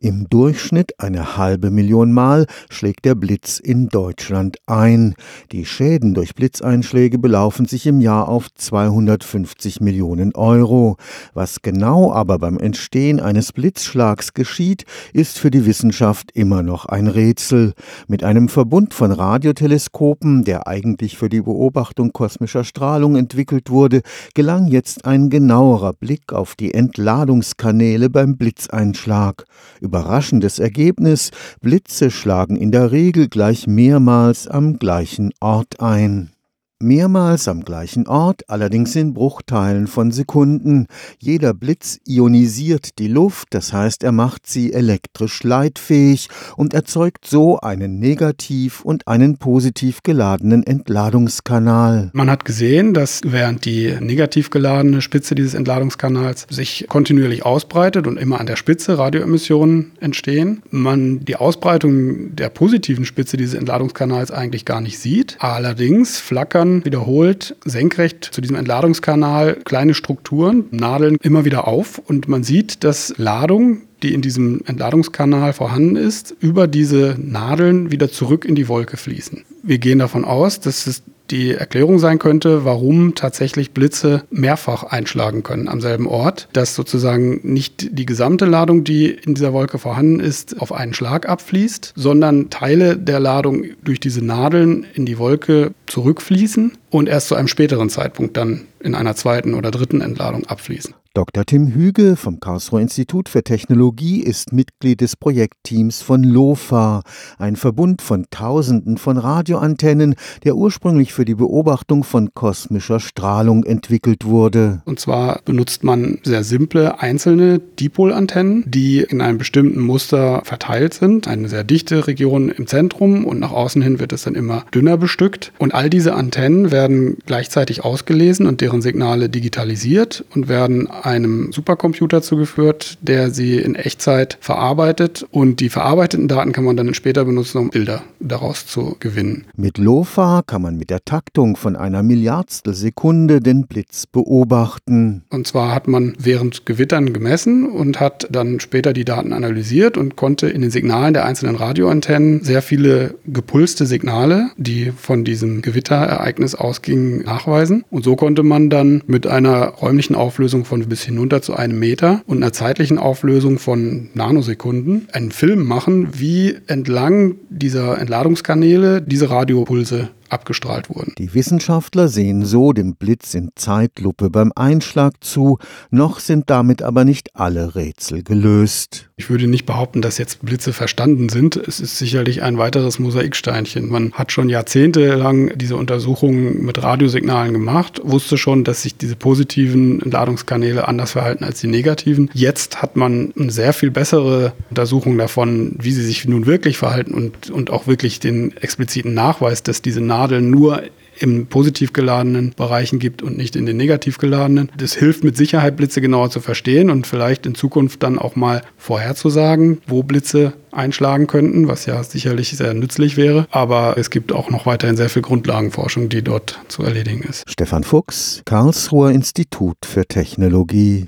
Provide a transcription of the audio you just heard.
Im Durchschnitt eine halbe Million Mal schlägt der Blitz in Deutschland ein. Die Schäden durch Blitzeinschläge belaufen sich im Jahr auf 250 Millionen Euro. Was genau aber beim Entstehen eines Blitzschlags geschieht, ist für die Wissenschaft immer noch ein Rätsel. Mit einem Verbund von Radioteleskopen, der eigentlich für die Beobachtung kosmischer Strahlung entwickelt wurde, gelang jetzt ein genauerer Blick auf die Entladungskanäle beim Blitzeinschlag. Überraschendes Ergebnis, Blitze schlagen in der Regel gleich mehrmals am gleichen Ort ein. Mehrmals am gleichen Ort, allerdings in Bruchteilen von Sekunden. Jeder Blitz ionisiert die Luft, das heißt, er macht sie elektrisch leitfähig und erzeugt so einen negativ und einen positiv geladenen Entladungskanal. Man hat gesehen, dass während die negativ geladene Spitze dieses Entladungskanals sich kontinuierlich ausbreitet und immer an der Spitze Radioemissionen entstehen, man die Ausbreitung der positiven Spitze dieses Entladungskanals eigentlich gar nicht sieht. Allerdings flackern dann wiederholt senkrecht zu diesem Entladungskanal kleine Strukturen, Nadeln immer wieder auf und man sieht, dass Ladung die in diesem Entladungskanal vorhanden ist, über diese Nadeln wieder zurück in die Wolke fließen. Wir gehen davon aus, dass es die Erklärung sein könnte, warum tatsächlich Blitze mehrfach einschlagen können am selben Ort, dass sozusagen nicht die gesamte Ladung, die in dieser Wolke vorhanden ist, auf einen Schlag abfließt, sondern Teile der Ladung durch diese Nadeln in die Wolke zurückfließen und erst zu einem späteren Zeitpunkt dann in einer zweiten oder dritten Entladung abfließen. Dr. Tim Hüge vom Karlsruher Institut für Technologie ist Mitglied des Projektteams von LOFA, ein Verbund von Tausenden von Radioantennen, der ursprünglich für die Beobachtung von kosmischer Strahlung entwickelt wurde. Und zwar benutzt man sehr simple einzelne Dipolantennen, die in einem bestimmten Muster verteilt sind. Eine sehr dichte Region im Zentrum und nach außen hin wird es dann immer dünner bestückt. Und all diese Antennen werden gleichzeitig ausgelesen und deren Signale digitalisiert und werden einem Supercomputer zugeführt, der sie in Echtzeit verarbeitet und die verarbeiteten Daten kann man dann später benutzen, um Bilder daraus zu gewinnen. Mit LOFA kann man mit der Taktung von einer Milliardstel Sekunde den Blitz beobachten. Und zwar hat man während Gewittern gemessen und hat dann später die Daten analysiert und konnte in den Signalen der einzelnen Radioantennen sehr viele gepulste Signale, die von diesem Gewitterereignis ausgingen, nachweisen. Und so konnte man dann mit einer räumlichen Auflösung von bis hinunter zu einem Meter und einer zeitlichen Auflösung von Nanosekunden einen Film machen, wie entlang dieser Entladungskanäle diese Radiopulse abgestrahlt wurden. Die Wissenschaftler sehen so dem Blitz in Zeitlupe beim Einschlag zu, noch sind damit aber nicht alle Rätsel gelöst. Ich würde nicht behaupten, dass jetzt Blitze verstanden sind. Es ist sicherlich ein weiteres Mosaiksteinchen. Man hat schon jahrzehntelang diese Untersuchungen mit Radiosignalen gemacht, wusste schon, dass sich diese positiven Ladungskanäle anders verhalten als die negativen. Jetzt hat man eine sehr viel bessere Untersuchung davon, wie sie sich nun wirklich verhalten und, und auch wirklich den expliziten Nachweis, dass diese Nadeln nur im positiv geladenen Bereichen gibt und nicht in den negativ geladenen. Das hilft mit Sicherheit, Blitze genauer zu verstehen und vielleicht in Zukunft dann auch mal vorherzusagen, wo Blitze einschlagen könnten, was ja sicherlich sehr nützlich wäre. Aber es gibt auch noch weiterhin sehr viel Grundlagenforschung, die dort zu erledigen ist. Stefan Fuchs, Karlsruher Institut für Technologie.